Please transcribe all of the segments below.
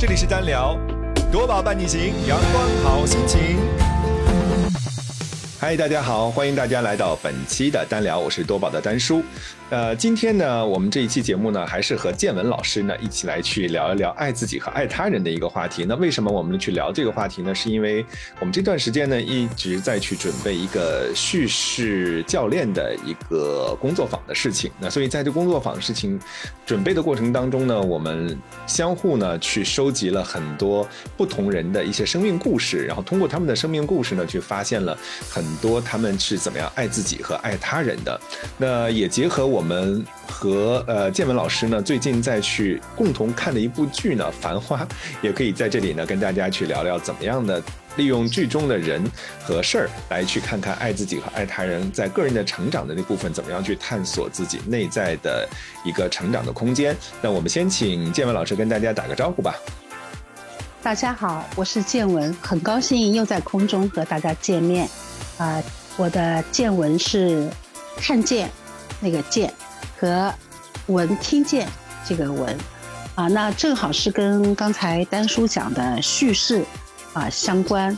这里是单聊，夺宝伴你行，阳光好心情。嗨，大家好，欢迎大家来到本期的单聊，我是多宝的丹叔。呃，今天呢，我们这一期节目呢，还是和建文老师呢一起来去聊一聊爱自己和爱他人的一个话题。那为什么我们去聊这个话题呢？是因为我们这段时间呢一直在去准备一个叙事教练的一个工作坊的事情。那所以在这工作坊事情准备的过程当中呢，我们相互呢去收集了很多不同人的一些生命故事，然后通过他们的生命故事呢，去发现了很很多他们是怎么样爱自己和爱他人的。那也结合。我们和呃建文老师呢，最近在去共同看的一部剧呢，《繁花》，也可以在这里呢跟大家去聊聊怎么样的利用剧中的人和事儿，来去看看爱自己和爱他人在个人的成长的那部分，怎么样去探索自己内在的一个成长的空间。那我们先请建文老师跟大家打个招呼吧。大家好，我是建文，很高兴又在空中和大家见面。啊，我的见闻是看见。那个见和闻听见这个闻啊，那正好是跟刚才丹叔讲的叙事啊相关。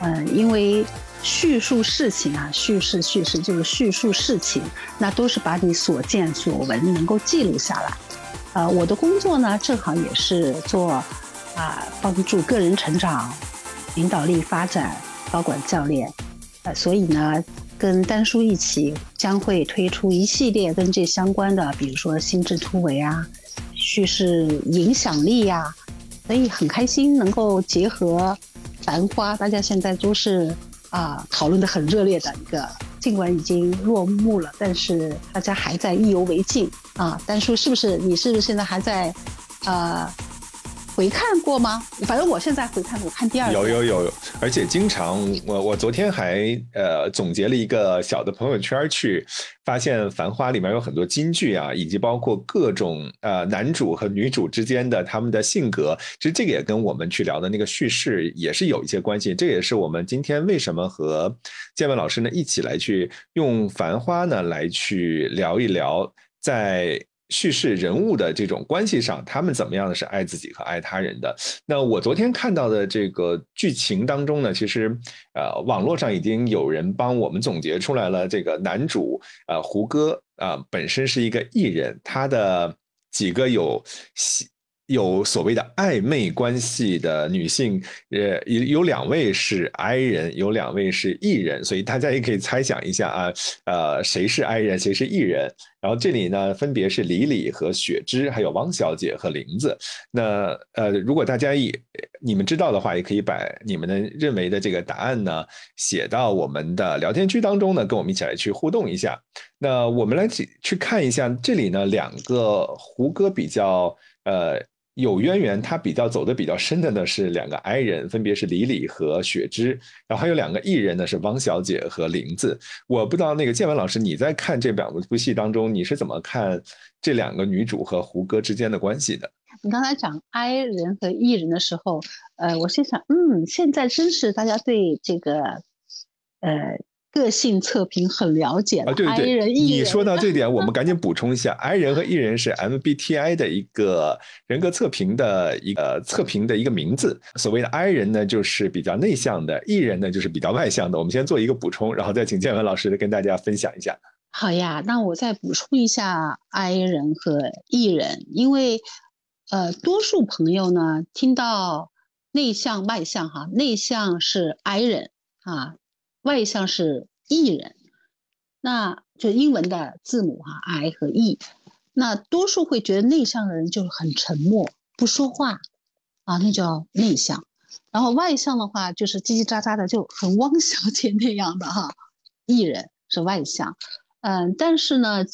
嗯，因为叙述事情啊，叙事叙事就是叙述事情，那都是把你所见所闻能够记录下来。呃，我的工作呢，正好也是做啊帮助个人成长、领导力发展、高管教练。呃，所以呢。跟丹叔一起将会推出一系列跟这相关的，比如说心智突围啊、叙事影响力呀，所以很开心能够结合《繁花》，大家现在都是啊讨论的很热烈的一个，尽管已经落幕了，但是大家还在意犹未尽啊。丹叔是不是你是不是现在还在呃？回看过吗？反正我现在回看，我看第二有有有，而且经常我我昨天还呃总结了一个小的朋友圈去，发现《繁花》里面有很多金句啊，以及包括各种呃男主和女主之间的他们的性格，其实这个也跟我们去聊的那个叙事也是有一些关系。这也是我们今天为什么和建文老师呢一起来去用《繁花》呢来去聊一聊在。叙事人物的这种关系上，他们怎么样的是爱自己和爱他人的？那我昨天看到的这个剧情当中呢，其实呃，网络上已经有人帮我们总结出来了。这个男主呃胡歌啊，本身是一个艺人，他的几个有有所谓的暧昧关系的女性，呃，有有两位是 I 人，有两位是 E 人，所以大家也可以猜想一下啊，呃，谁是 I 人，谁是 E 人？然后这里呢，分别是李李和雪芝，还有汪小姐和林子。那呃，如果大家也你们知道的话，也可以把你们的认为的这个答案呢写到我们的聊天区当中呢，跟我们一起来去互动一下。那我们来去去看一下这里呢，两个胡歌比较呃。有渊源，他比较走的比较深的呢是两个 I 人，分别是李李和雪芝，然后还有两个艺人呢是汪小姐和玲子。我不知道那个建文老师你在看这两部戏当中，你是怎么看这两个女主和胡歌之间的关系的？你刚才讲 I 人和 E 人的时候，呃，我心想，嗯，现在真是大家对这个，呃。个性测评很了解啊，对对对，你说到这点，我们 赶紧补充一下，I 人和 E 人是 MBTI 的一个人格测评的一个测评的一个名字。所谓的 I 人呢，就是比较内向的；E 人呢，就是比较外向的。我们先做一个补充，然后再请建文老师跟大家分享一下。好呀，那我再补充一下 I 人和 E 人，因为呃，多数朋友呢听到内向外向哈，内向是 I 人啊。外向是 E 人，那就英文的字母哈，I 和 E。那多数会觉得内向的人就是很沉默，不说话啊，那叫内向。然后外向的话就是叽叽喳喳的，就很汪小姐那样的哈，E 人是外向。嗯，但是呢，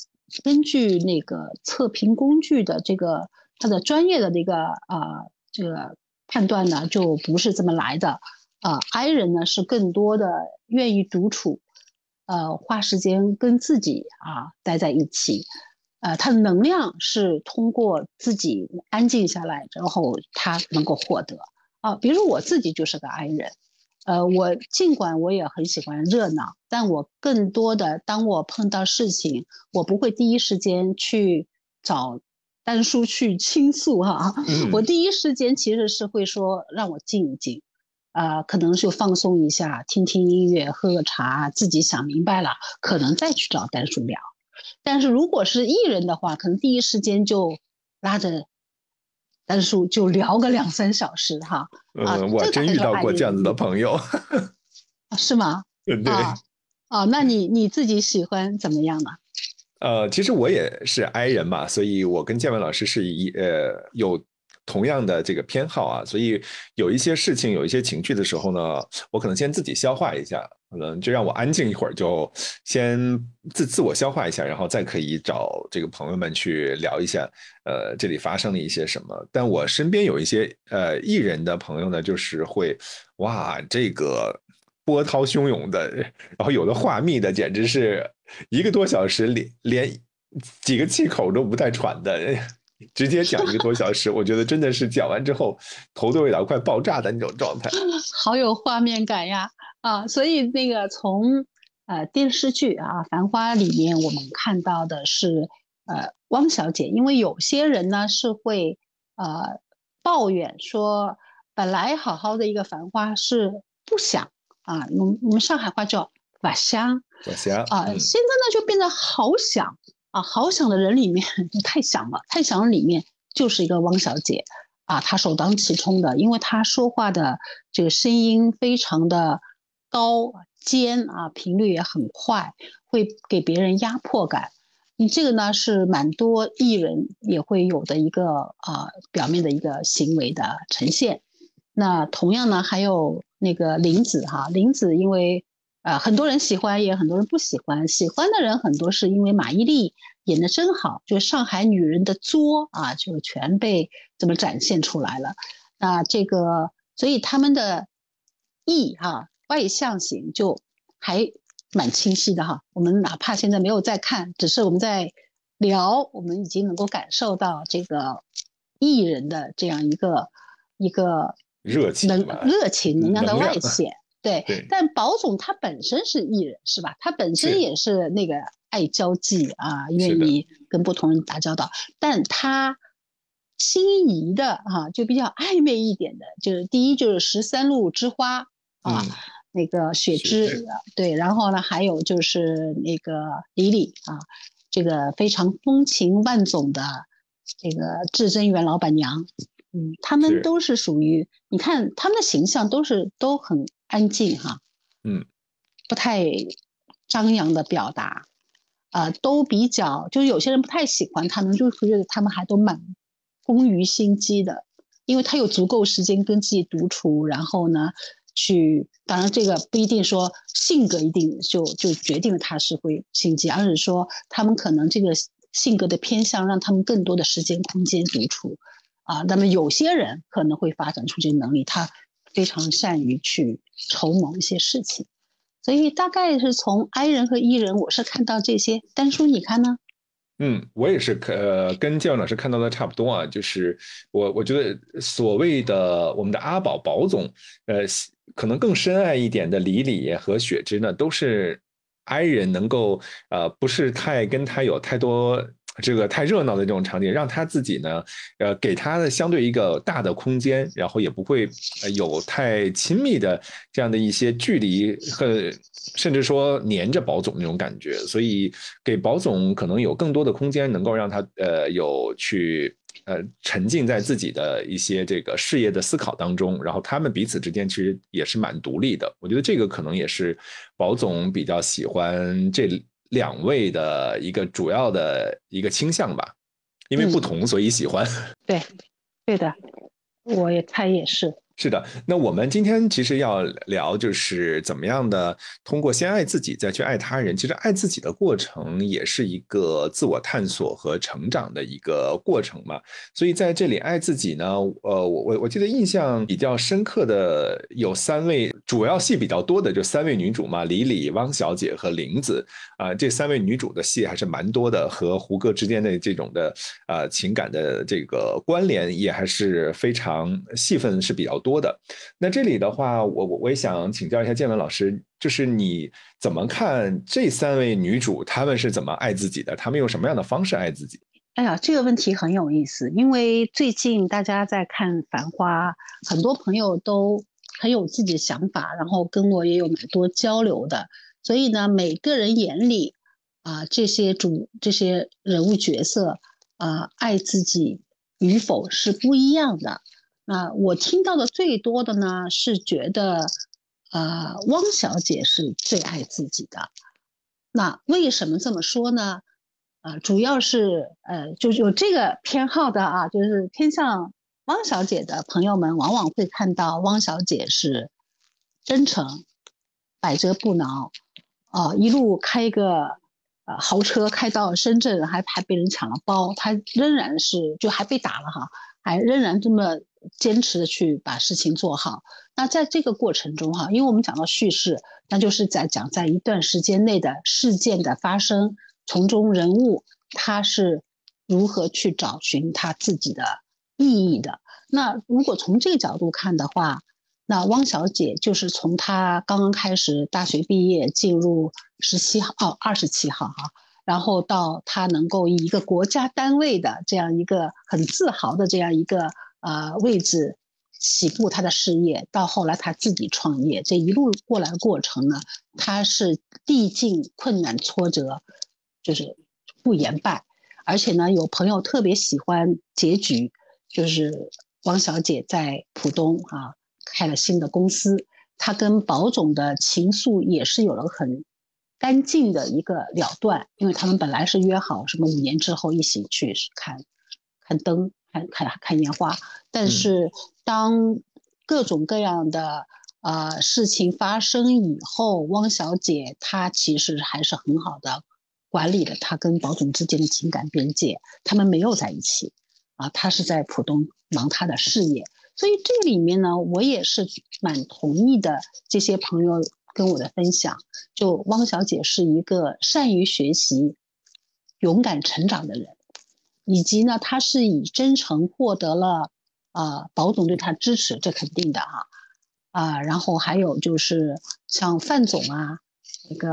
根据那个测评工具的这个它的专业的那个啊这个判断呢，就不是这么来的。啊，I 人呢是更多的愿意独处，呃，花时间跟自己啊待在一起，呃，他的能量是通过自己安静下来，然后他能够获得啊。比如我自己就是个 I 人，呃，我尽管我也很喜欢热闹，但我更多的当我碰到事情，我不会第一时间去找丹叔去倾诉哈，我第一时间其实是会说让我静一静，呃，可能就放松一下，听听音乐，喝个茶，自己想明白了，可能再去找丹叔聊。但是如果是艺人的话，可能第一时间就拉着丹叔就聊个两三小时哈。嗯，我真遇到过这样子的朋友，是吗？对。哦，那你你自己喜欢怎么样呢？呃，其实我也是 I 人嘛，所以我跟建文老师是一呃有同样的这个偏好啊，所以有一些事情、有一些情绪的时候呢，我可能先自己消化一下，可能就让我安静一会儿，就先自自我消化一下，然后再可以找这个朋友们去聊一下，呃，这里发生了一些什么。但我身边有一些呃艺人的朋友呢，就是会哇这个。波涛汹涌的，然后有的话密的，简直是一个多小时，连连几个气口都不带喘的，直接讲一个多小时。我觉得真的是讲完之后头都有点快爆炸的那种状态，好有画面感呀！啊，所以那个从呃电视剧啊《繁花》里面我们看到的是呃汪小姐，因为有些人呢是会呃抱怨说，本来好好的一个繁花是不想。啊，我们我们上海话叫“瓦香”，瓦香啊，现在呢就变得好想啊，好想的人里面 太想了，太想里面就是一个汪小姐啊，她首当其冲的，因为她说话的这个声音非常的高尖啊，频率也很快，会给别人压迫感。你这个呢是蛮多艺人也会有的一个啊表面的一个行为的呈现。那同样呢，还有那个林子哈，林子因为啊很多人喜欢，也很多人不喜欢。喜欢的人很多是因为马伊琍演的真好，就是上海女人的作啊，就全被这么展现出来了。那这个，所以他们的意哈外向型就还蛮清晰的哈。我们哪怕现在没有在看，只是我们在聊，我们已经能够感受到这个艺人的这样一个一个。热情能热情能量的外显，对。但宝总他本身是艺人，是吧？他本身也是那个爱交际啊，愿意跟不同人打交道。但他心仪的啊，就比较暧昧一点的，就是第一就是十三路之花啊，那个雪芝，对。然后呢，还有就是那个李李啊，这个非常风情万种的这个至臻园老板娘。嗯，他们都是属于，你看他们的形象都是都很安静哈，嗯，不太张扬的表达，啊，都比较，就是有些人不太喜欢他们，就觉得他们还都蛮工于心机的，因为他有足够时间跟自己独处，然后呢，去，当然这个不一定说性格一定就就决定了他是会心机，而是说他们可能这个性格的偏向让他们更多的时间空间独处。啊，那么有些人可能会发展出这个能力，他非常善于去筹谋一些事情，所以大概是从 I 人和 E 人，我是看到这些。丹叔，你看呢？嗯，我也是，呃，跟建文老师看到的差不多啊。就是我，我觉得所谓的我们的阿宝宝总，呃，可能更深爱一点的李李和雪芝呢，都是 I 人，能够呃，不是太跟他有太多。这个太热闹的这种场景，让他自己呢，呃，给他的相对一个大的空间，然后也不会有太亲密的这样的一些距离和甚至说黏着保总那种感觉，所以给保总可能有更多的空间，能够让他呃有去呃沉浸在自己的一些这个事业的思考当中，然后他们彼此之间其实也是蛮独立的，我觉得这个可能也是保总比较喜欢这。两位的一个主要的一个倾向吧，因为不同，所以喜欢。对，对的，我也猜也是。是的，那我们今天其实要聊，就是怎么样的通过先爱自己，再去爱他人。其实爱自己的过程也是一个自我探索和成长的一个过程嘛。所以在这里爱自己呢，呃，我我我记得印象比较深刻的有三位，主要戏比较多的就三位女主嘛，李李、汪小姐和玲子啊，这三位女主的戏还是蛮多的，和胡歌之间的这种的啊情感的这个关联也还是非常戏份是比较多。多的，那这里的话，我我我也想请教一下建文老师，就是你怎么看这三位女主，她们是怎么爱自己的？她们用什么样的方式爱自己？哎呀，这个问题很有意思，因为最近大家在看《繁花》，很多朋友都很有自己的想法，然后跟我也有蛮多交流的。所以呢，每个人眼里啊，这些主这些人物角色啊，爱自己与否是不一样的。那我听到的最多的呢，是觉得啊，汪小姐是最爱自己的。那为什么这么说呢？啊，主要是呃，就有这个偏好的啊，就是偏向汪小姐的朋友们，往往会看到汪小姐是真诚、百折不挠，啊，一路开个呃豪车开到深圳，还还被人抢了包，她仍然是就还被打了哈，还仍然这么坚持的去把事情做好。那在这个过程中哈，因为我们讲到叙事，那就是在讲在一段时间内的事件的发生。从中人物他是如何去找寻他自己的意义的？那如果从这个角度看的话，那汪小姐就是从她刚刚开始大学毕业进入十七号哦二十七号哈，然后到她能够以一个国家单位的这样一个很自豪的这样一个呃位置起步他的事业，到后来他自己创业，这一路过来的过程呢，他是历尽困难挫折。就是不言败，而且呢，有朋友特别喜欢结局，就是汪小姐在浦东啊开了新的公司，她跟保总的情愫也是有了很干净的一个了断，因为他们本来是约好什么五年之后一起去看看灯、看看看烟花，但是当各种各样的呃事情发生以后，汪小姐她其实还是很好的。管理了她跟保总之间的情感边界，他们没有在一起，啊，她是在浦东忙她的事业，所以这里面呢，我也是蛮同意的。这些朋友跟我的分享，就汪小姐是一个善于学习、勇敢成长的人，以及呢，他是以真诚获得了啊保总对他支持，这肯定的哈，啊，然后还有就是像范总啊，那个。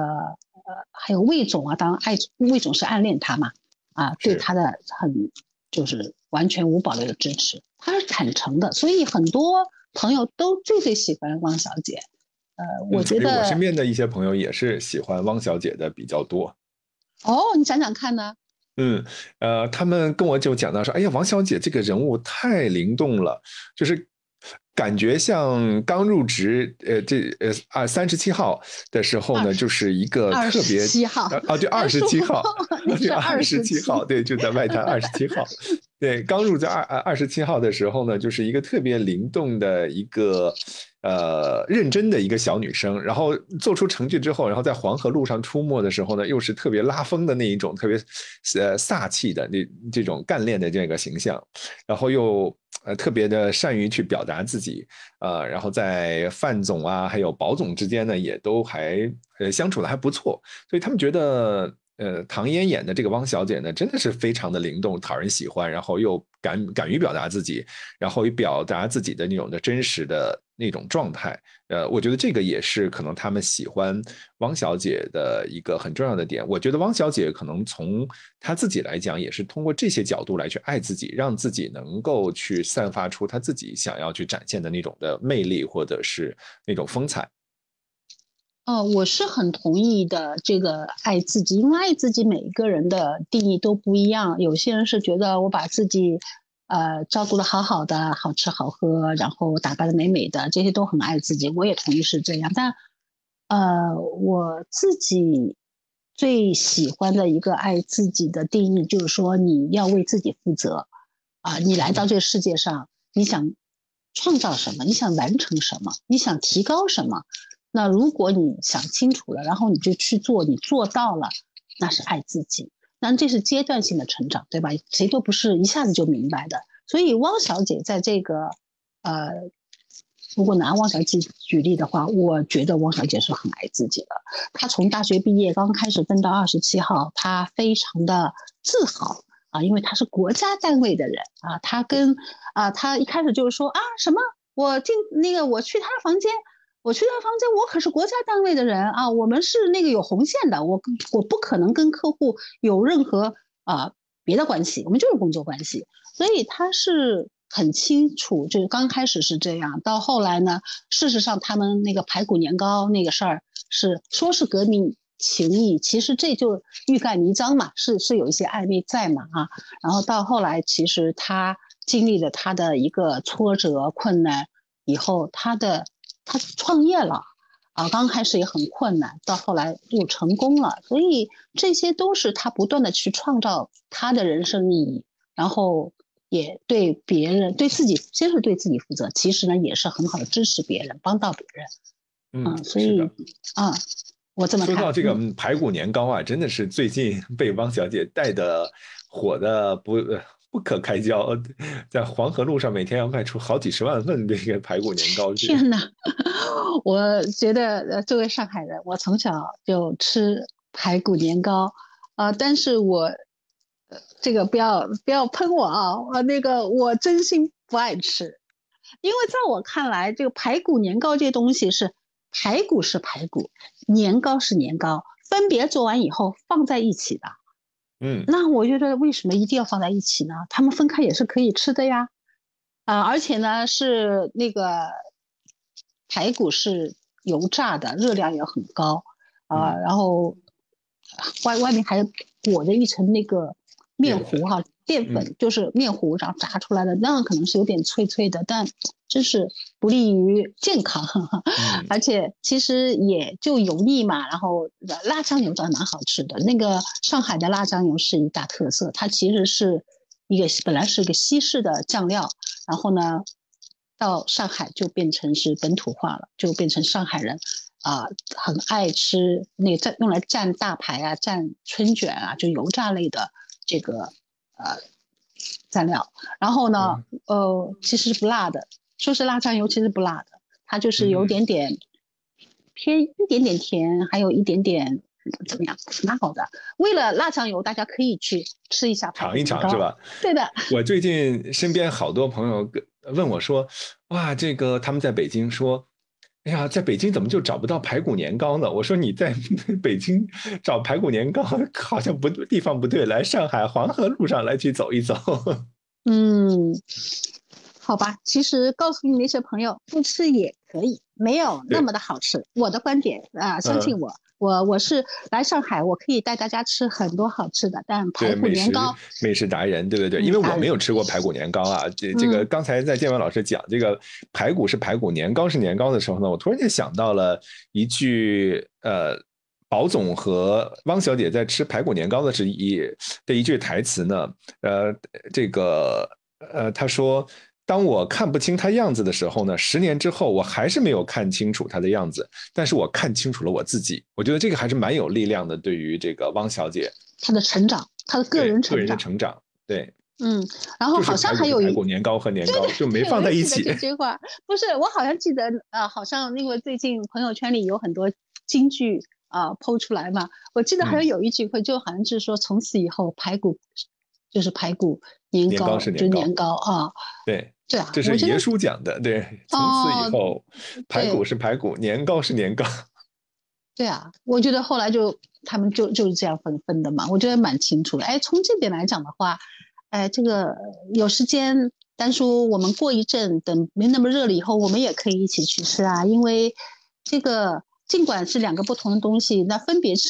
呃，还有魏总啊，当然爱魏总是暗恋他嘛，啊，对他的很就是完全无保留的支持，他是坦诚的，所以很多朋友都最最喜欢汪小姐。呃，我觉得我身边的一些朋友也是喜欢汪小姐的比较多。哦，你想想看呢？嗯，呃，他们跟我就讲到说，哎呀，王小姐这个人物太灵动了，就是。感觉像刚入职，呃，这呃二三十七号的时候呢，就是一个特别七号。啊，对，二十七号，对，二十七号，对，就在外滩二十七号，对，刚入在二二十七号的时候呢，就是一个特别灵动的一个。呃，认真的一个小女生，然后做出成绩之后，然后在黄河路上出没的时候呢，又是特别拉风的那一种，特别呃飒气的那这种干练的这个形象，然后又呃特别的善于去表达自己，呃，然后在范总啊还有保总之间呢，也都还呃相处的还不错，所以他们觉得。呃，唐嫣演的这个汪小姐呢，真的是非常的灵动，讨人喜欢，然后又敢敢于表达自己，然后也表达自己的那种的真实的那种状态。呃，我觉得这个也是可能他们喜欢汪小姐的一个很重要的点。我觉得汪小姐可能从她自己来讲，也是通过这些角度来去爱自己，让自己能够去散发出她自己想要去展现的那种的魅力，或者是那种风采。哦，我是很同意的。这个爱自己，因为爱自己，每一个人的定义都不一样。有些人是觉得我把自己，呃，照顾的好好的，好吃好喝，然后打扮的美美的，这些都很爱自己。我也同意是这样。但，呃，我自己最喜欢的一个爱自己的定义，就是说你要为自己负责。啊，你来到这个世界上，你想创造什么？你想完成什么？你想提高什么？那如果你想清楚了，然后你就去做，你做到了，那是爱自己。那这是阶段性的成长，对吧？谁都不是一下子就明白的。所以汪小姐在这个，呃，如果拿汪小姐举例的话，我觉得汪小姐是很爱自己的。她从大学毕业刚开始分到二十七号，她非常的自豪啊，因为她是国家单位的人啊。她跟啊，她一开始就是说啊，什么我进那个我去她房间。我去他房间，我可是国家单位的人啊，我们是那个有红线的，我我不可能跟客户有任何啊别的关系，我们就是工作关系，所以他是很清楚，就是刚开始是这样，到后来呢，事实上他们那个排骨年糕那个事儿是说是革命情谊，其实这就欲盖弥彰嘛，是是有一些暧昧在嘛啊，然后到后来其实他经历了他的一个挫折困难以后，他的他创业了。啊，刚开始也很困难，到后来又成功了，所以这些都是他不断的去创造他的人生意义，然后也对别人、对自己，先是对自己负责，其实呢也是很好的支持别人，帮到别人。嗯，所以啊，我这么说到这个排骨年糕啊，真的是最近 被汪小姐带的火的不。不可开交，在黄河路上每天要卖出好几十万份这个排骨年糕。天哪！我觉得呃作为上海人，我从小就吃排骨年糕啊，但是我这个不要不要喷我啊！我那个我真心不爱吃，因为在我看来，这个排骨年糕这东西是排骨是排骨，年糕是年糕，分别做完以后放在一起的。嗯，那我觉得为什么一定要放在一起呢？他们分开也是可以吃的呀，啊，而且呢是那个排骨是油炸的，热量也很高。啊，然后外外面还裹着一层那个面糊哈。淀粉就是面糊，然后炸出来的，那样可能是有点脆脆的，但真是不利于健康，而且其实也就油腻嘛。然后辣酱油倒蛮好吃的，那个上海的辣酱油是一大特色，它其实是一个本来是一个西式的酱料，然后呢到上海就变成是本土化了，就变成上海人啊很爱吃那个蘸用来蘸大排啊、蘸春卷啊，就油炸类的这个。呃，蘸料，然后呢，呃，其实是不辣的，说是辣酱油，其实不辣的，它就是有点点偏一点点甜，还有一点点怎么样，蛮好的。为了辣酱油，大家可以去吃一下，尝一尝是吧？对的。我最近身边好多朋友问我说，哇，这个他们在北京说。哎呀，在北京怎么就找不到排骨年糕呢？我说你在 北京找排骨年糕 好像不地方不对，来上海黄河路上来去走一走。嗯，好吧，其实告诉你那些朋友，不吃也可以，没有那么的好吃。我的观点啊，相信我。我我是来上海，我可以带大家吃很多好吃的，但排骨年糕美食达人，对对对，因为我没有吃过排骨年糕啊。这这个刚才在建文老师讲这个排骨是排骨，年糕是年糕的时候呢，我突然间想到了一句呃，宝总和汪小姐在吃排骨年糕的时一的一句台词呢，呃，这个呃，他说。当我看不清他样子的时候呢，十年之后我还是没有看清楚他的样子，但是我看清楚了我自己。我觉得这个还是蛮有力量的。对于这个汪小姐，她的成长，她的个人成个人的成长，对，嗯，然后好像还有排骨年糕和年糕就没放在一起。这句话不是，我好像记得啊，好像因为最近朋友圈里有很多京剧啊抛出来嘛，我记得还有有一句话，就好像是说从此以后排骨就是排骨，年糕就是年糕啊，对。对啊，这是爷叔讲的。对，从此以后，排骨是排骨，年糕是年糕。对啊，我觉得后来就他们就就是这样分分的嘛。我觉得蛮清楚的。哎，从这点来讲的话，哎，这个有时间，丹叔，我们过一阵等没那么热了以后，我们也可以一起去吃啊。因为这个尽管是两个不同的东西，那分别吃，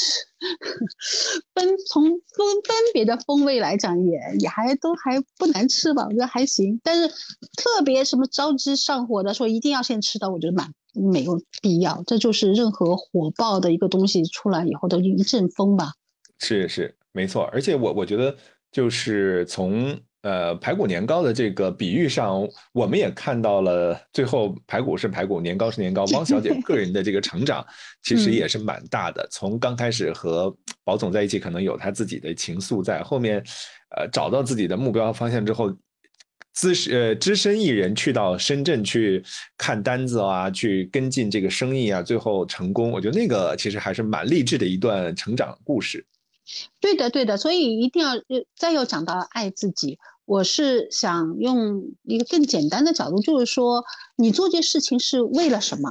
分从分分别的风味来讲，也也还都还不难吃吧？我觉得还行。但是特别什么着急上火的，说一定要先吃到，我觉得蛮没有必要。这就是任何火爆的一个东西出来以后的一阵风吧。是是没错，而且我我觉得就是从。呃，排骨年糕的这个比喻上，我们也看到了，最后排骨是排骨，年糕是年糕。汪小姐个人的这个成长，其实也是蛮大的。从刚开始和宝总在一起，可能有她自己的情愫在后面，呃，找到自己的目标方向之后，资呃只身一人去到深圳去看单子啊，去跟进这个生意啊，最后成功。我觉得那个其实还是蛮励志的一段成长故事。对的，对的，所以一定要再要讲到爱自己。我是想用一个更简单的角度，就是说，你做这事情是为了什么？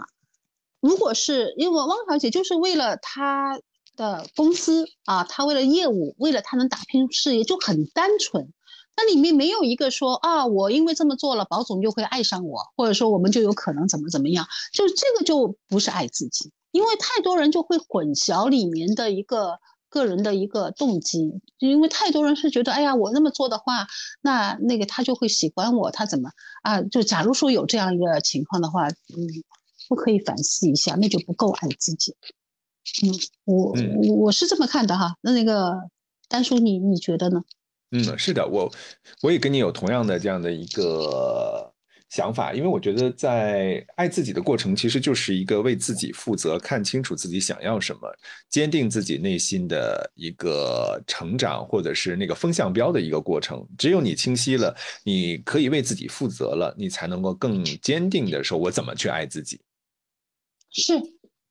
如果是因为汪小姐就是为了她的公司啊，她为了业务，为了她能打拼事业，就很单纯。那里面没有一个说啊，我因为这么做了，保总就会爱上我，或者说我们就有可能怎么怎么样，就这个就不是爱自己，因为太多人就会混淆里面的一个个人的一个动机，因为太多人是觉得，哎呀，我那么做的话，那那个他就会喜欢我，他怎么啊？就假如说有这样一个情况的话，嗯，不可以反思一下，那就不够爱自己。嗯，我我我是这么看的哈。那那个丹叔，你你觉得呢？嗯，是的，我我也跟你有同样的这样的一个想法，因为我觉得在爱自己的过程，其实就是一个为自己负责、看清楚自己想要什么、坚定自己内心的一个成长，或者是那个风向标的一个过程。只有你清晰了，你可以为自己负责了，你才能够更坚定的说，我怎么去爱自己。是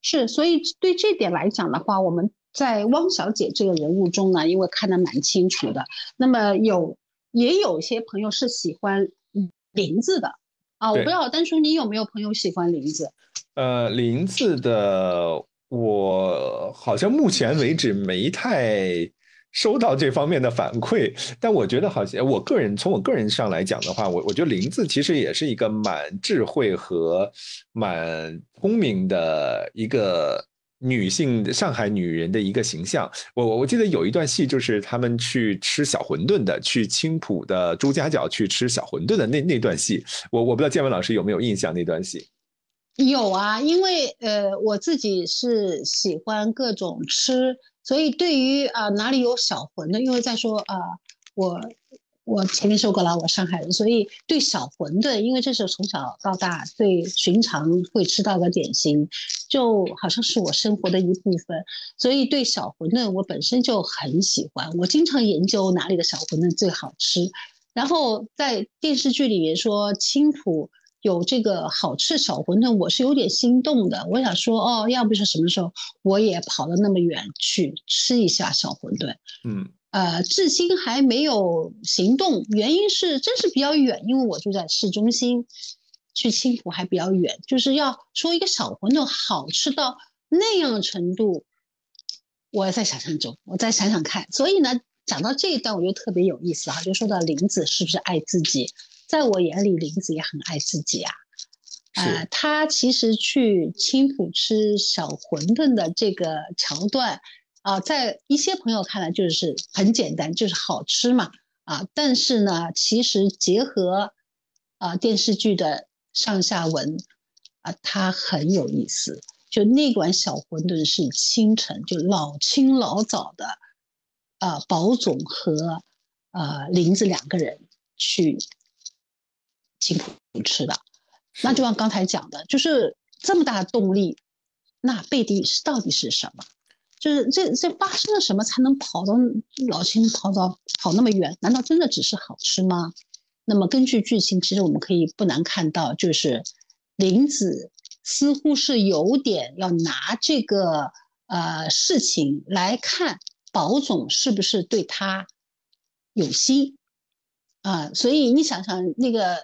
是，所以对这点来讲的话，我们。在汪小姐这个人物中呢，因为看得蛮清楚的，那么有也有些朋友是喜欢林子的啊，我不知道丹叔你有没有朋友喜欢林子？呃，林子的我好像目前为止没太收到这方面的反馈，但我觉得好像我个人从我个人上来讲的话，我我觉得林子其实也是一个蛮智慧和蛮聪明的一个。女性上海女人的一个形象，我我记得有一段戏，就是他们去吃小馄饨的，去青浦的朱家角去吃小馄饨的那那段戏，我我不知道建文老师有没有印象那段戏？有啊，因为呃我自己是喜欢各种吃，所以对于啊哪里有小馄饨，因为在说啊我。我前面说过了，我上海人，所以对小馄饨，因为这是从小到大最寻常会吃到的点心，就好像是我生活的一部分，所以对小馄饨我本身就很喜欢。我经常研究哪里的小馄饨最好吃，然后在电视剧里面说青浦有这个好吃小馄饨，我是有点心动的。我想说，哦，要不是什么时候我也跑了那么远去吃一下小馄饨，嗯。呃，至今还没有行动，原因是真是比较远，因为我住在市中心，去青浦还比较远。就是要说一个小馄饨好吃到那样程度，我在想象中，我再想想看。所以呢，讲到这一段，我觉得特别有意思啊，就说到林子是不是爱自己？在我眼里，林子也很爱自己啊。呃，他其实去青浦吃小馄饨的这个桥段。啊，在一些朋友看来就是很简单，就是好吃嘛。啊，但是呢，其实结合啊电视剧的上下文，啊，它很有意思。就那碗小馄饨是清晨，就老清老早的，啊，宝总和呃林子两个人去青浦吃的。那就像刚才讲的，就是这么大的动力，那背地是到底是什么？就是这这发生了什么才能跑到老秦跑到跑那么远？难道真的只是好吃吗？那么根据剧情，其实我们可以不难看到，就是林子似乎是有点要拿这个呃事情来看宝总是不是对他有心啊？所以你想想那个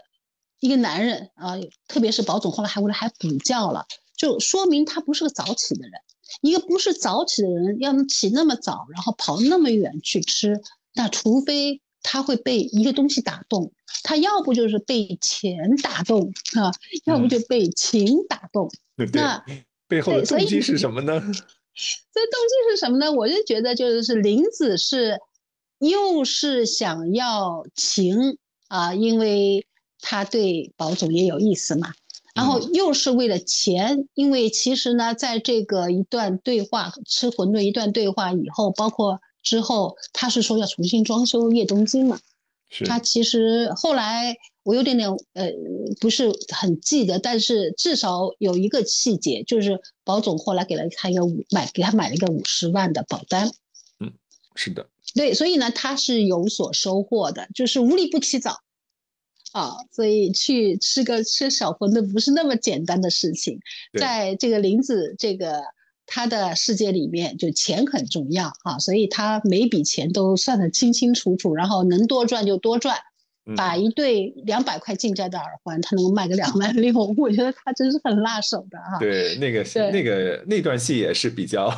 一个男人啊，特别是宝总后来还回来还补觉了，就说明他不是个早起的人。一个不是早起的人，要能起那么早，然后跑那么远去吃，那除非他会被一个东西打动，他要不就是被钱打动啊，要不就被情打动。那背后的动机是什么呢？这动机是什么呢？我就觉得就是是林子是，又是想要情啊，因为他对宝总也有意思嘛。然后又是为了钱，因为其实呢，在这个一段对话吃馄饨一段对话以后，包括之后，他是说要重新装修叶东京嘛。他其实后来我有点点呃不是很记得，但是至少有一个细节，就是保总后来给了他一个五买给他买了一个五十万的保单。嗯，是的。对，所以呢，他是有所收获的，就是无利不起早。啊，所以去吃个吃小馄饨不是那么简单的事情，在这个林子这个他的世界里面，就钱很重要啊，所以他每笔钱都算得清清楚楚，然后能多赚就多赚，把一对两百块进价的耳环，他能够卖个两万六，我觉得他真是很辣手的哈。对，那个那个那段戏也是比较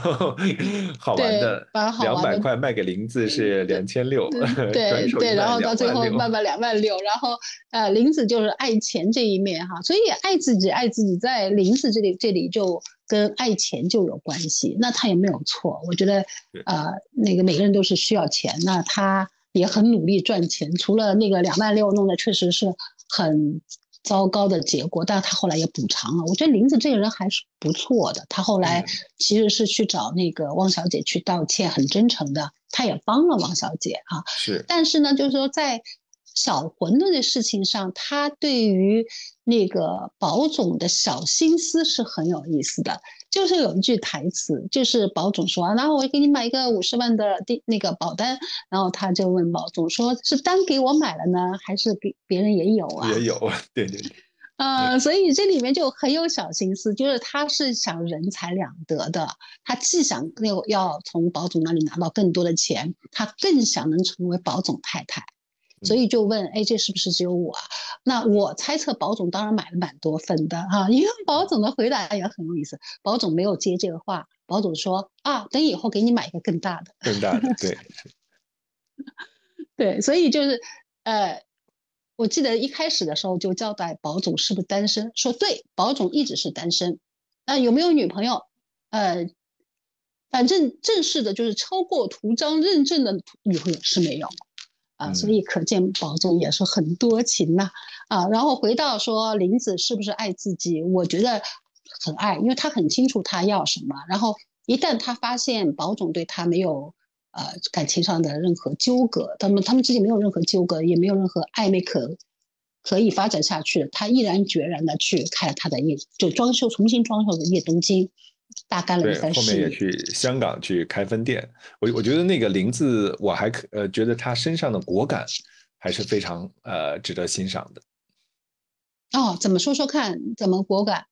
好玩的，两百块卖给林子是两千六，对对，然后到最后卖卖两万六，然后呃，林子就是爱钱这一面哈，所以爱自己爱自己，在林子这里这里就跟爱钱就有关系，那他也没有错，我觉得呃，那个每个人都是需要钱，那他。也很努力赚钱，除了那个两万六弄的确实是很糟糕的结果，但是他后来也补偿了。我觉得林子这个人还是不错的，他后来其实是去找那个汪小姐去道歉，很真诚的，他也帮了汪小姐啊。是，但是呢，就是说在小馄饨的事情上，他对于那个保总的小心思是很有意思的。就是有一句台词，就是保总说，然后我给你买一个五十万的第那个保单，然后他就问保总说，是单给我买了呢，还是给别人也有啊？也有啊，对对对。呃，所以这里面就很有小心思，就是他是想人财两得的，他既想要要从保总那里拿到更多的钱，他更想能成为保总太太。所以就问，哎，这是不是只有我？那我猜测保总当然买了蛮多份的哈，因为保总的回答也很有意思。保总没有接这个话，保总说啊，等以后给你买一个更大的。更大的，对，对，所以就是，呃，我记得一开始的时候就交代保总是不是单身，说对，保总一直是单身。那有没有女朋友？呃，反正正式的就是超过图章认证的女朋友是没有。啊，所以可见宝总也是很多情呐，啊，然后回到说林子是不是爱自己？我觉得很爱，因为他很清楚他要什么。然后一旦他发现宝总对他没有呃感情上的任何纠葛，他们他们之间没有任何纠葛，也没有任何暧昧可可以发展下去，他毅然决然的去开了他的夜，就装修重新装修的夜东京。大干了一番事后面也去香港去开分店。我我觉得那个林子，我还可呃觉得他身上的果敢还是非常呃值得欣赏的。哦，怎么说说看？怎么果敢？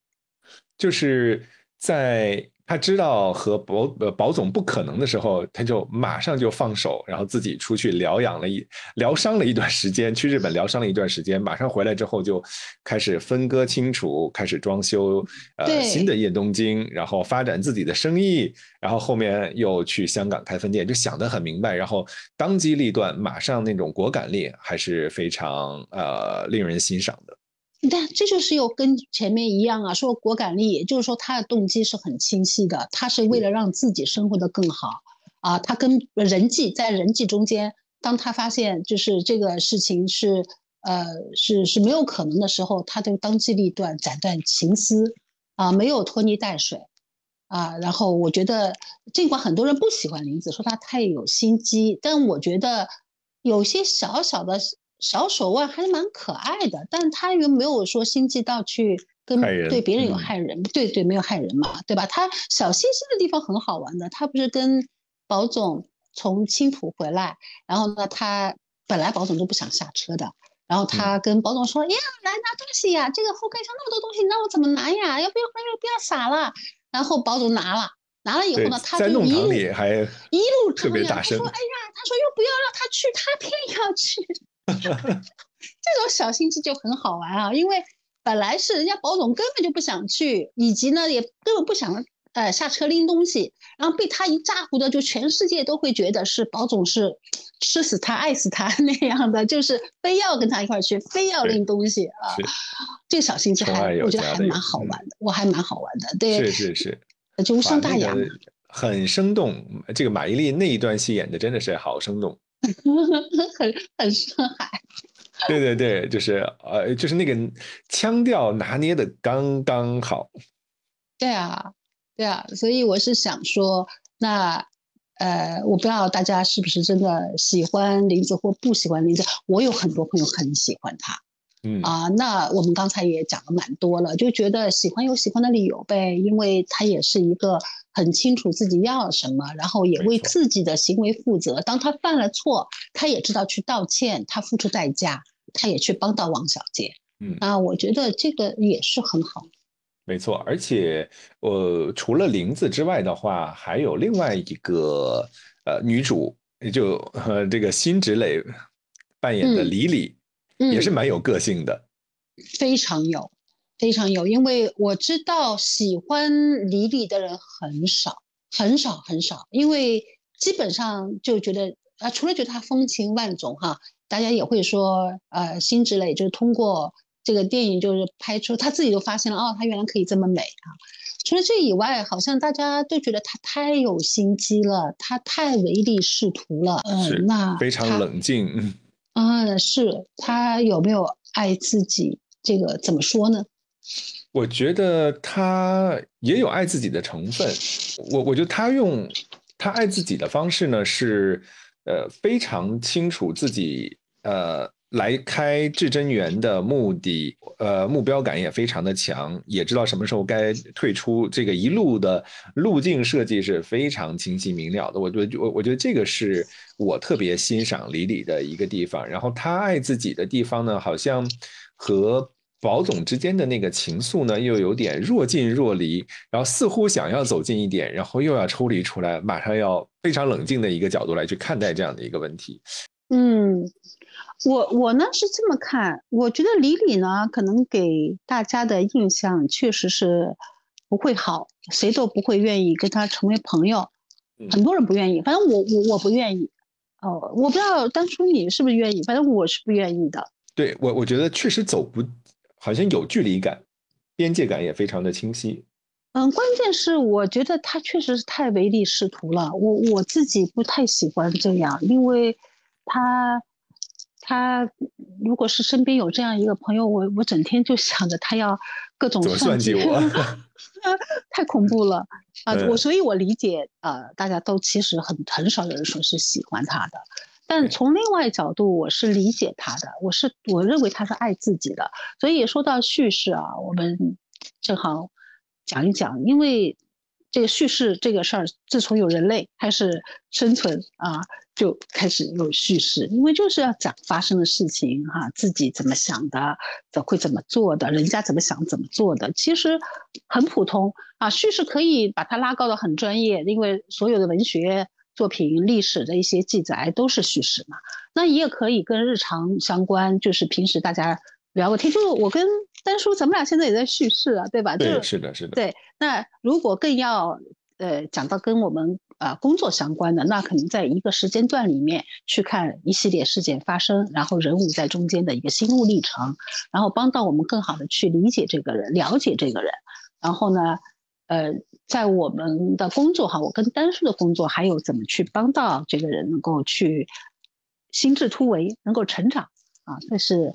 就是在。他知道和保呃保总不可能的时候，他就马上就放手，然后自己出去疗养了一疗伤了一段时间，去日本疗伤了一段时间，马上回来之后就开始分割清楚，开始装修呃新的夜东京，然后发展自己的生意，然后后面又去香港开分店，就想得很明白，然后当机立断，马上那种果敢力还是非常呃令人欣赏的。但这就是又跟前面一样啊，说果敢力，也就是说他的动机是很清晰的，他是为了让自己生活的更好啊。他跟人际在人际中间，当他发现就是这个事情是呃是是没有可能的时候，他就当机立断，斩断情丝啊，没有拖泥带水啊。然后我觉得，尽管很多人不喜欢林子，说他太有心机，但我觉得有些小小的。小手腕还是蛮可爱的，但他又没有说心计到去跟对别人有害人，对对，没有害人嘛，对吧？他小心思的地方很好玩的，他不是跟保总从青浦回来，然后呢，他本来保总都不想下车的，然后他跟保总说：“呀，来拿东西呀，这个后盖箱那么多东西，你让我怎么拿呀？要不要不要不要撒了？”然后保总拿了，拿了以后呢，他就一路一路特别大声，他说：“哎呀，他说又不要让他去，他偏要去。” 这种小心机就很好玩啊，因为本来是人家保总根本就不想去，以及呢也根本不想呃下车拎东西，然后被他一咋呼的，就全世界都会觉得是保总是吃死他爱死他那样的，就是非要跟他一块去，非要拎东西啊。这个小心机还我觉得还蛮好玩的，我还蛮好玩的。对，是是是，就无伤大雅，很生动。这个马伊琍那一段戏演的真的是好生动。很很上海，对对对，就是呃，就是那个腔调拿捏的刚刚好。对啊，对啊，所以我是想说，那呃，我不知道大家是不是真的喜欢林子或不喜欢林子。我有很多朋友很喜欢他，嗯啊，那我们刚才也讲了蛮多了，就觉得喜欢有喜欢的理由呗，因为他也是一个。很清楚自己要什么，然后也为自己的行为负责。当他犯了错，他也知道去道歉，他付出代价，他也去帮到王小姐。嗯，啊，我觉得这个也是很好。没错，而且呃，除了林子之外的话，还有另外一个呃女主，就呃这个辛芷蕾扮演的李李，也是蛮有个性的，非常有，非常有，因为我知道喜欢李李的人很少，很少，很少，因为基本上就觉得啊，除了觉得他风情万种哈，大家也会说，呃，辛芷蕾就是通过这个电影就是拍出他自己都发现了，哦，他原来可以这么美啊。除了这以外，好像大家都觉得他太有心机了，他太唯利是图了，嗯，那非常冷静，嗯。啊，是他有没有爱自己？这个怎么说呢？我觉得他也有爱自己的成分。我我觉得他用他爱自己的方式呢，是呃非常清楚自己呃。来开至臻园的目的，呃，目标感也非常的强，也知道什么时候该退出。这个一路的路径设计是非常清晰明了的。我觉得，我我觉得这个是我特别欣赏李李的一个地方。然后他爱自己的地方呢，好像和宝总之间的那个情愫呢，又有点若近若离。然后似乎想要走近一点，然后又要抽离出来，马上要非常冷静的一个角度来去看待这样的一个问题。嗯。我我呢是这么看，我觉得李李呢可能给大家的印象确实是不会好，谁都不会愿意跟他成为朋友，很多人不愿意，反正我我我不愿意，哦，我不知道当初你是不是愿意，反正我是不愿意的。对我我觉得确实走不，好像有距离感，边界感也非常的清晰。嗯，关键是我觉得他确实是太唯利是图了，我我自己不太喜欢这样，因为他。他如果是身边有这样一个朋友，我我整天就想着他要各种算计我，太恐怖了啊！我所以，我理解呃，大家都其实很很少有人说是喜欢他的，但从另外角度，我是理解他的，我是我认为他是爱自己的。所以说到叙事啊，我们正好讲一讲，因为这个叙事这个事儿，自从有人类开始生存啊。就开始有叙事，因为就是要讲发生的事情哈，自己怎么想的，怎会怎么做的，人家怎么想怎么做的，其实很普通啊。叙事可以把它拉高到很专业，因为所有的文学作品、历史的一些记载都是叙事嘛。那也可以跟日常相关，就是平时大家聊个天，就是我跟丹叔，咱们俩现在也在叙事啊，对吧？对，是的，是的。对，那如果更要呃讲到跟我们。啊，工作相关的那可能在一个时间段里面去看一系列事件发生，然后人物在中间的一个心路历程，然后帮到我们更好的去理解这个人，了解这个人。然后呢，呃，在我们的工作哈，我跟丹叔的工作还有怎么去帮到这个人能够去心智突围，能够成长啊，这是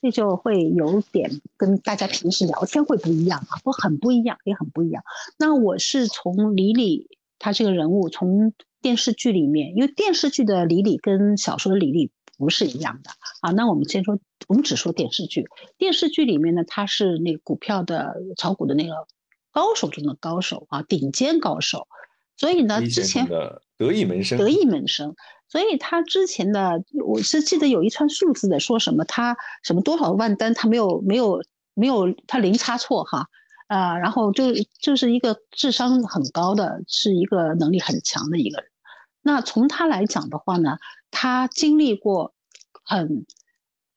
这就会有点跟大家平时聊天会不一样啊，不很不一样，也很不一样。那我是从李李。他这个人物从电视剧里面，因为电视剧的李李跟小说的李李不是一样的啊。那我们先说，我们只说电视剧。电视剧里面呢，他是那股票的炒股的那个高手中的高手啊，顶尖高手。所以呢，之前得意门生，得意门生。所以他之前的，我是记得有一串数字的，说什么他什么多少万单，他没有没有没有，他零差错哈。啊，然后就就是一个智商很高的，是一个能力很强的一个人。那从他来讲的话呢，他经历过很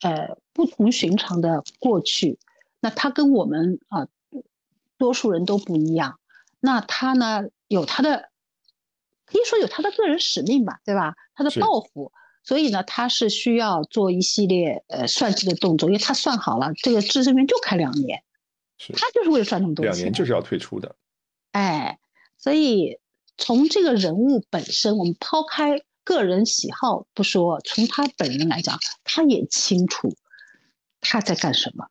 呃不同寻常的过去。那他跟我们啊多数人都不一样。那他呢有他的可以说有他的个人使命吧，对吧？他的抱负。所以呢，他是需要做一系列呃算计的动作，因为他算好了，这个智臻园就开两年。他就是为了赚那么多钱，两年就是要退出的。哎，所以从这个人物本身，我们抛开个人喜好不说，从他本人来讲，他也清楚他在干什么，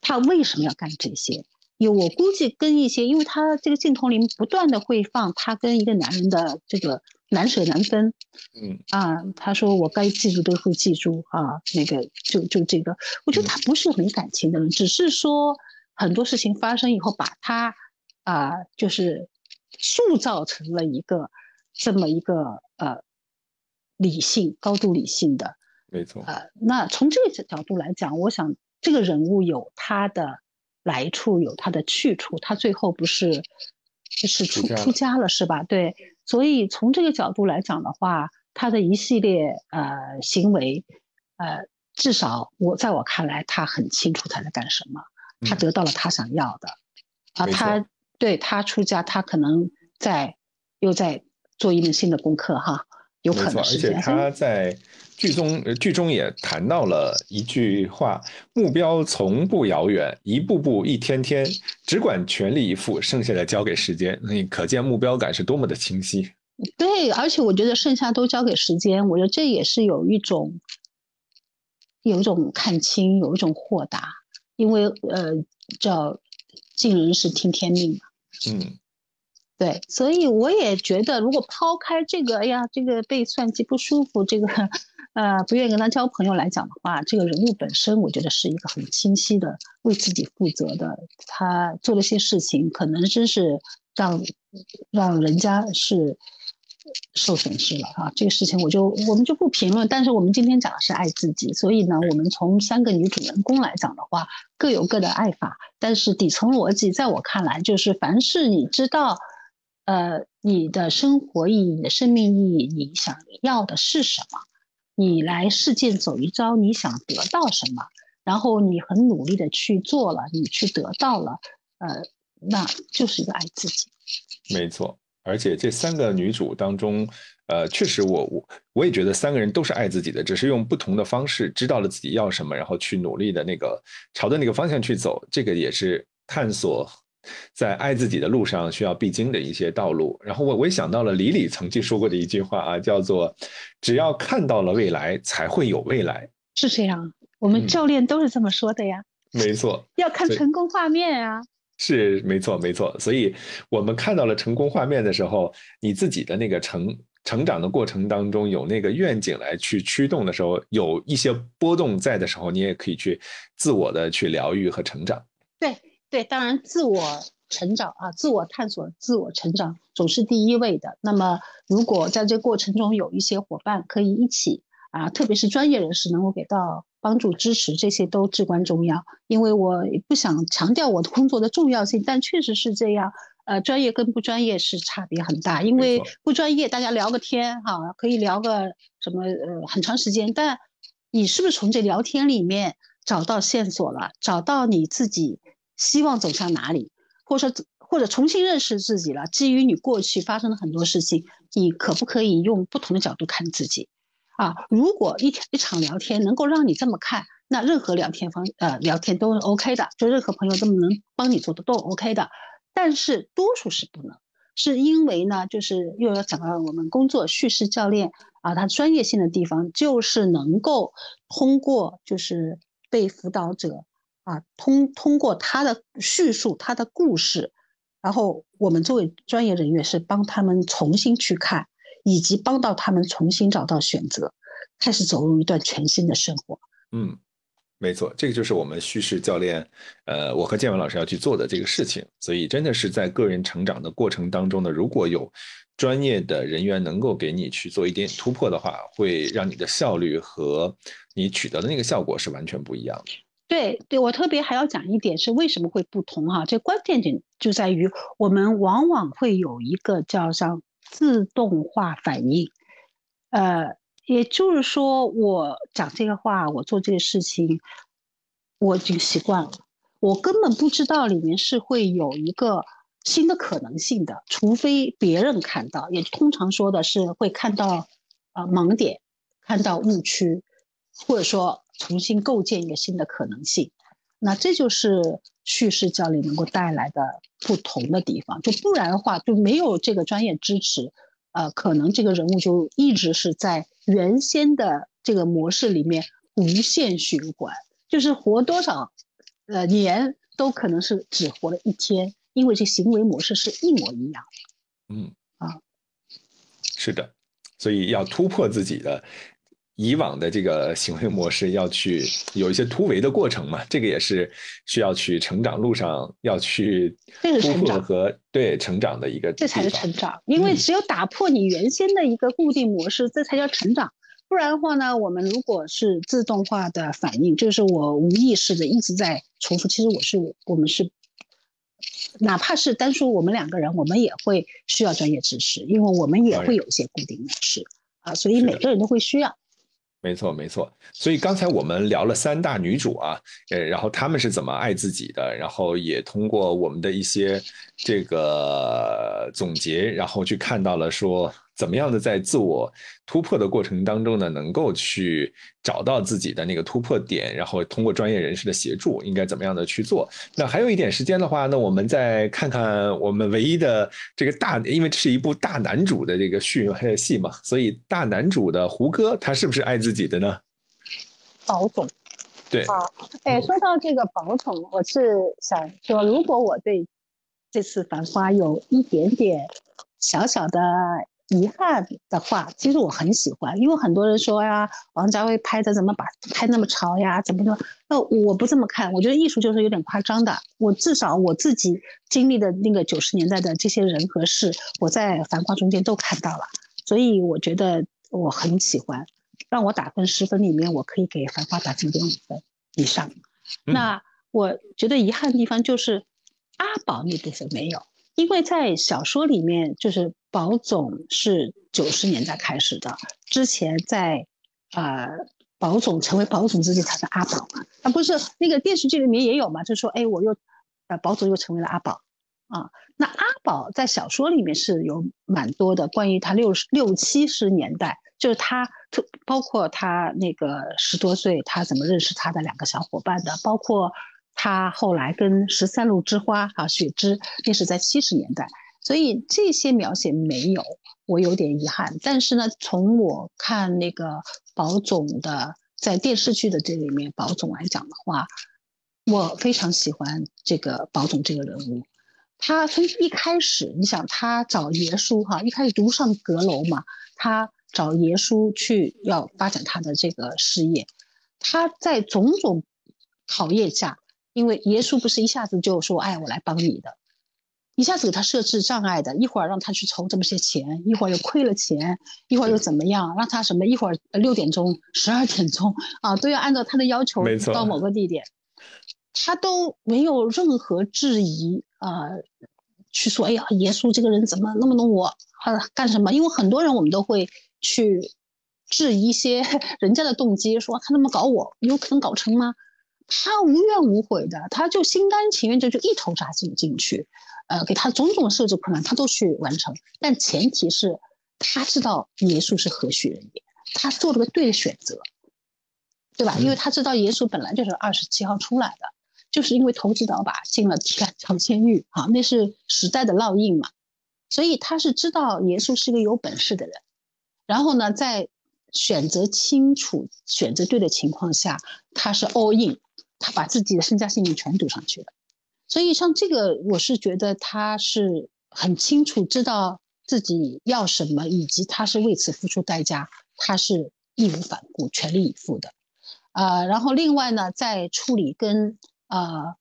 他为什么要干这些。有我估计跟一些，因为他这个镜头里不断的会放他跟一个男人的这个难舍难分。嗯啊，他说我该记住都会记住啊，那个就就这个，我觉得他不是没感情的人，只是说。很多事情发生以后，把他啊，就是塑造成了一个这么一个呃理性、高度理性的。没错。呃，那从这个角度来讲，我想这个人物有他的来处，有他的去处。他最后不是就是出出家了，是吧？对。所以从这个角度来讲的话，他的一系列呃行为，呃。至少我在我看来，他很清楚他在干什么，他得到了他想要的，啊，他对他出家，他可能在又在做一门新的功课哈，有可能。而且他在剧中剧中也谈到了一句话：目标从不遥远，一步步一天天，只管全力以赴，剩下的交给时间。那可见目标感是多么的清晰。对，而且我觉得剩下都交给时间，我觉得这也是有一种，有一种看清，有一种豁达，因为呃，叫尽人事听天命嘛。嗯，对，所以我也觉得，如果抛开这个，哎呀，这个被算计不舒服，这个呃不愿意跟他交朋友来讲的话，这个人物本身，我觉得是一个很清晰的，为自己负责的，他做了些事情，可能真是让让人家是。受损失了啊！这个事情我就我们就不评论。但是我们今天讲的是爱自己，所以呢，我们从三个女主人公来讲的话，各有各的爱法。但是底层逻辑，在我看来，就是凡是你知道，呃，你的生活意义、你的生命意义，你想要的是什么，你来世间走一遭，你想得到什么，然后你很努力的去做了，你去得到了，呃，那就是一个爱自己。没错。而且这三个女主当中，呃，确实我我我也觉得三个人都是爱自己的，只是用不同的方式知道了自己要什么，然后去努力的那个朝着那个方向去走。这个也是探索在爱自己的路上需要必经的一些道路。然后我我也想到了李李曾经说过的一句话啊，叫做“只要看到了未来，才会有未来”。是这样，我们教练都是这么说的呀。没错，要看成功画面啊。是没错，没错。所以，我们看到了成功画面的时候，你自己的那个成成长的过程当中，有那个愿景来去驱动的时候，有一些波动在的时候，你也可以去自我的去疗愈和成长。对对，当然自我成长啊，自我探索、自我成长总是第一位的。那么，如果在这过程中有一些伙伴可以一起啊，特别是专业人士能够给到。帮助支持这些都至关重要，因为我不想强调我的工作的重要性，但确实是这样。呃，专业跟不专业是差别很大，因为不专业大家聊个天哈，可以聊个什么呃很长时间，但你是不是从这聊天里面找到线索了，找到你自己希望走向哪里，或者说或者重新认识自己了？基于你过去发生的很多事情，你可不可以用不同的角度看自己？啊，如果一一场聊天能够让你这么看，那任何聊天方呃聊天都是 OK 的，就任何朋友都能帮你做的都 OK 的。但是多数是不能，是因为呢，就是又要讲到我们工作叙事教练啊，他专业性的地方就是能够通过就是被辅导者啊通通过他的叙述他的故事，然后我们作为专业人员是帮他们重新去看。以及帮到他们重新找到选择，开始走入一段全新的生活。嗯，没错，这个就是我们叙事教练，呃，我和建文老师要去做的这个事情。所以，真的是在个人成长的过程当中呢，如果有专业的人员能够给你去做一点突破的话，会让你的效率和你取得的那个效果是完全不一样的。对，对我特别还要讲一点是为什么会不同哈？这关键点就在于我们往往会有一个叫像。自动化反应，呃，也就是说，我讲这个话，我做这个事情，我已经习惯了，我根本不知道里面是会有一个新的可能性的，除非别人看到，也通常说的是会看到啊盲点，看到误区，或者说重新构建一个新的可能性。那这就是叙事教练能够带来的不同的地方，就不然的话就没有这个专业支持，呃，可能这个人物就一直是在原先的这个模式里面无限循环，就是活多少，呃年都可能是只活了一天，因为这行为模式是一模一样。嗯啊，是的，所以要突破自己的。以往的这个行为模式要去有一些突围的过程嘛，这个也是需要去成长路上要去突破和对成长的一个，这才是成长。因为只有打破你原先的一个固定模式，这才叫成长。不然的话呢，我们如果是自动化的反应，就是我无意识的一直在重复。其实我是我们是，哪怕是单说我们两个人，我们也会需要专业知识，因为我们也会有一些固定模式啊，所以每个人都会需要。没错，没错。所以刚才我们聊了三大女主啊，呃，然后她们是怎么爱自己的，然后也通过我们的一些这个总结，然后去看到了说。怎么样的在自我突破的过程当中呢，能够去找到自己的那个突破点，然后通过专业人士的协助，应该怎么样的去做？那还有一点时间的话，那我们再看看我们唯一的这个大，因为这是一部大男主的这个续戏嘛，所以大男主的胡歌他是不是爱自己的呢？保总，对，好，哎，说到这个保总，我是想说，如果我对这次《繁花》有一点点小小的。遗憾的话，其实我很喜欢，因为很多人说呀，王家卫拍的怎么把拍那么潮呀，怎么的？那我不这么看，我觉得艺术就是有点夸张的。我至少我自己经历的那个九十年代的这些人和事，我在《繁花》中间都看到了，所以我觉得我很喜欢。让我打分十分里面，我可以给《繁花》打九点五分以上。那我觉得遗憾的地方就是阿宝那部分没有。因为在小说里面，就是宝总是九十年代开始的，之前在，呃，宝总成为宝总之前，他是阿宝嘛，啊，不是那个电视剧里面也有嘛，就说，哎，我又，呃，宝总又成为了阿宝，啊，那阿宝在小说里面是有蛮多的关于他六十六七十年代，就是他特，包括他那个十多岁，他怎么认识他的两个小伙伴的，包括。他后来跟十三路之花啊，雪芝，那是在七十年代，所以这些描写没有，我有点遗憾。但是呢，从我看那个宝总的在电视剧的这里面，宝总来讲的话，我非常喜欢这个宝总这个人物。他从一开始，你想他找爷叔哈，一开始独上阁楼嘛，他找爷叔去要发展他的这个事业，他在种种考验下。因为耶稣不是一下子就说，哎，我来帮你的，一下子给他设置障碍的，一会儿让他去筹这么些钱，一会儿又亏了钱，一会儿又怎么样，让他什么，一会儿六点钟、十二点钟啊，都要按照他的要求到某个地点，他都没有任何质疑啊，去说，哎呀，耶稣这个人怎么那么弄我啊，干什么？因为很多人我们都会去质疑一些 人家的动机，说他那么搞我，有可能搞成吗？他无怨无悔的，他就心甘情愿就就一头扎进进去，呃，给他种种设置困难，他都去完成。但前提是，他知道耶稣是何许人也，他做了个对的选择，对吧？因为他知道耶稣本来就是二十七号出来的，就是因为投机倒把进了提干桥监狱，啊，那是时代的烙印嘛。所以他是知道耶稣是一个有本事的人，然后呢，在选择清楚、选择对的情况下，他是 all in。他把自己的身家性命全赌上去了，所以像这个，我是觉得他是很清楚知道自己要什么，以及他是为此付出代价，他是义无反顾、全力以赴的。啊，然后另外呢，在处理跟啊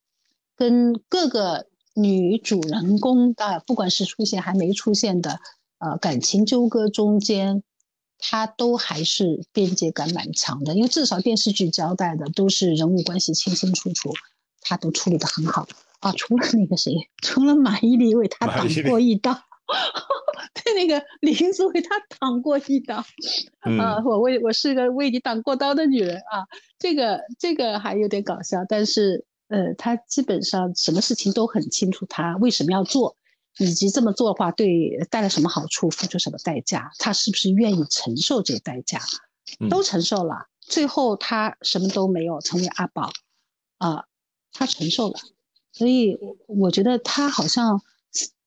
跟各个女主人公的，不管是出现还没出现的，呃感情纠葛中间。他都还是边界感蛮强的，因为至少电视剧交代的都是人物关系清清楚楚，他都处理的很好啊。除了那个谁，除了马伊琍为他挡过一刀，对那个李英素为他挡过一刀啊。我为我是个为你挡过刀的女人啊，这个这个还有点搞笑，但是呃，他基本上什么事情都很清楚，他为什么要做。以及这么做的话，对带来什么好处，付出什么代价，他是不是愿意承受这些代价？都承受了，最后他什么都没有，成为阿宝，啊，他承受了，所以我觉得他好像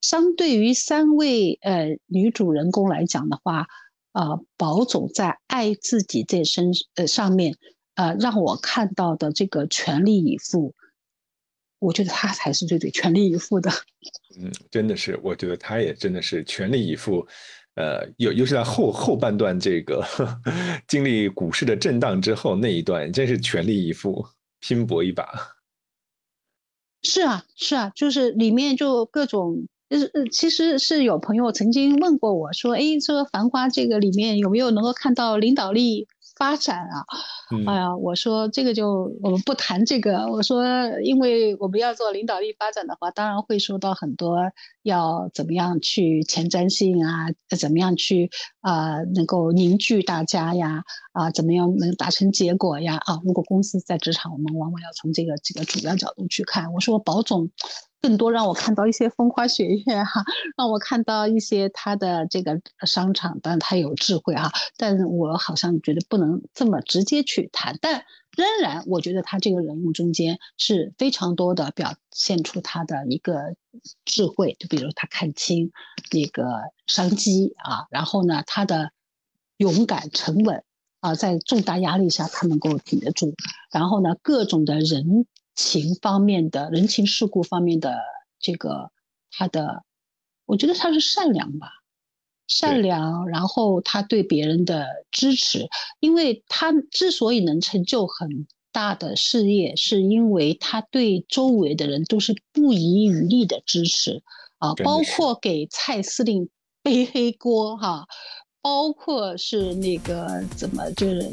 相对于三位呃女主人公来讲的话，啊，宝总在爱自己这身呃上面，呃，让我看到的这个全力以赴。我觉得他才是最最全力以赴的。嗯，真的是，我觉得他也真的是全力以赴。呃，尤尤其在后后半段这个 经历股市的震荡之后那一段，真是全力以赴，拼搏一把。是啊，是啊，就是里面就各种，就是其实是有朋友曾经问过我说，哎，这个《繁花》这个里面有没有能够看到领导力发展啊。哎呀，我说这个就我们不谈这个。我说，因为我们要做领导力发展的话，当然会说到很多要怎么样去前瞻性啊，怎么样去啊能够凝聚大家呀，啊怎么样能达成结果呀？啊，如果公司在职场，我们往往要从这个这个主要角度去看。我说，保总。更多让我看到一些风花雪月哈，让我看到一些他的这个商场，但他有智慧哈，但我好像觉得不能这么直接去谈，但仍然我觉得他这个人物中间是非常多的表现出他的一个智慧，就比如他看清那个商机啊，然后呢他的勇敢沉稳啊，在重大压力下他能够挺得住，然后呢各种的人。情方面的人情世故方面的这个，他的，我觉得他是善良吧，善良，然后他对别人的支持，因为他之所以能成就很大的事业，是因为他对周围的人都是不遗余力的支持。啊，包括给蔡司令背黑锅哈。包括是那个怎么就是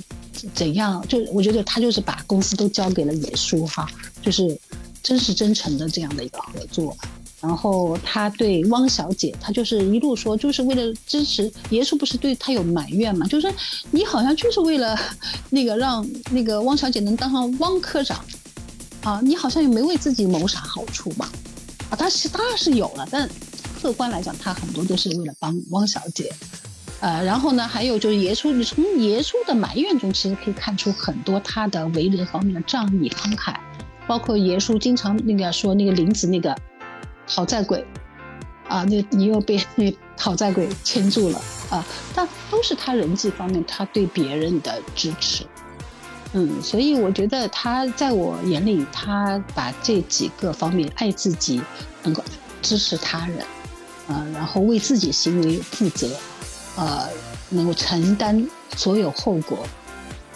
怎样，就我觉得他就是把公司都交给了野叔哈，就是真实真诚的这样的一个合作。然后他对汪小姐，他就是一路说就是为了支持野叔，不是对他有埋怨嘛？就是你好像就是为了 那个让那个汪小姐能当上汪科长啊，你好像也没为自己谋啥好处嘛？啊，他是当然是有了，但客观来讲，他很多都是为了帮汪小姐。呃，然后呢，还有就是耶稣，你从耶稣的埋怨中，其实可以看出很多他的为人方面的仗义慷慨，包括耶稣经常那个说那个林子那个讨债鬼，啊，那你又被那讨债鬼牵住了啊，但都是他人际方面他对别人的支持，嗯，所以我觉得他在我眼里，他把这几个方面爱自己，能够支持他人，啊，然后为自己行为负责。呃，能够承担所有后果，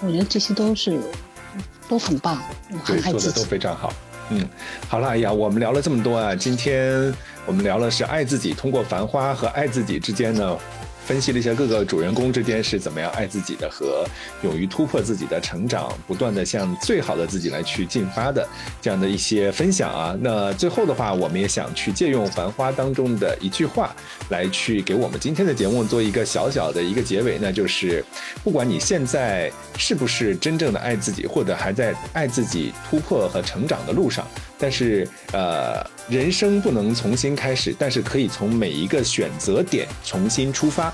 我觉得这些都是都很棒，对，做的都非常好。嗯，好了，哎呀，我们聊了这么多啊，今天我们聊的是爱自己，通过繁花和爱自己之间呢。分析了一下各个主人公之间是怎么样爱自己的和勇于突破自己的成长，不断的向最好的自己来去进发的这样的一些分享啊。那最后的话，我们也想去借用《繁花》当中的一句话，来去给我们今天的节目做一个小小的一个结尾，那就是不管你现在是不是真正的爱自己，或者还在爱自己突破和成长的路上。但是，呃，人生不能重新开始，但是可以从每一个选择点重新出发。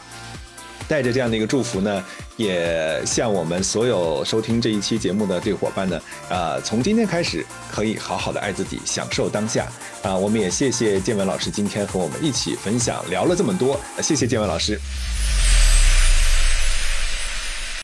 带着这样的一个祝福呢，也向我们所有收听这一期节目的这个伙伴呢，呃，从今天开始可以好好的爱自己，享受当下。啊，我们也谢谢建文老师今天和我们一起分享，聊了这么多，谢谢建文老师。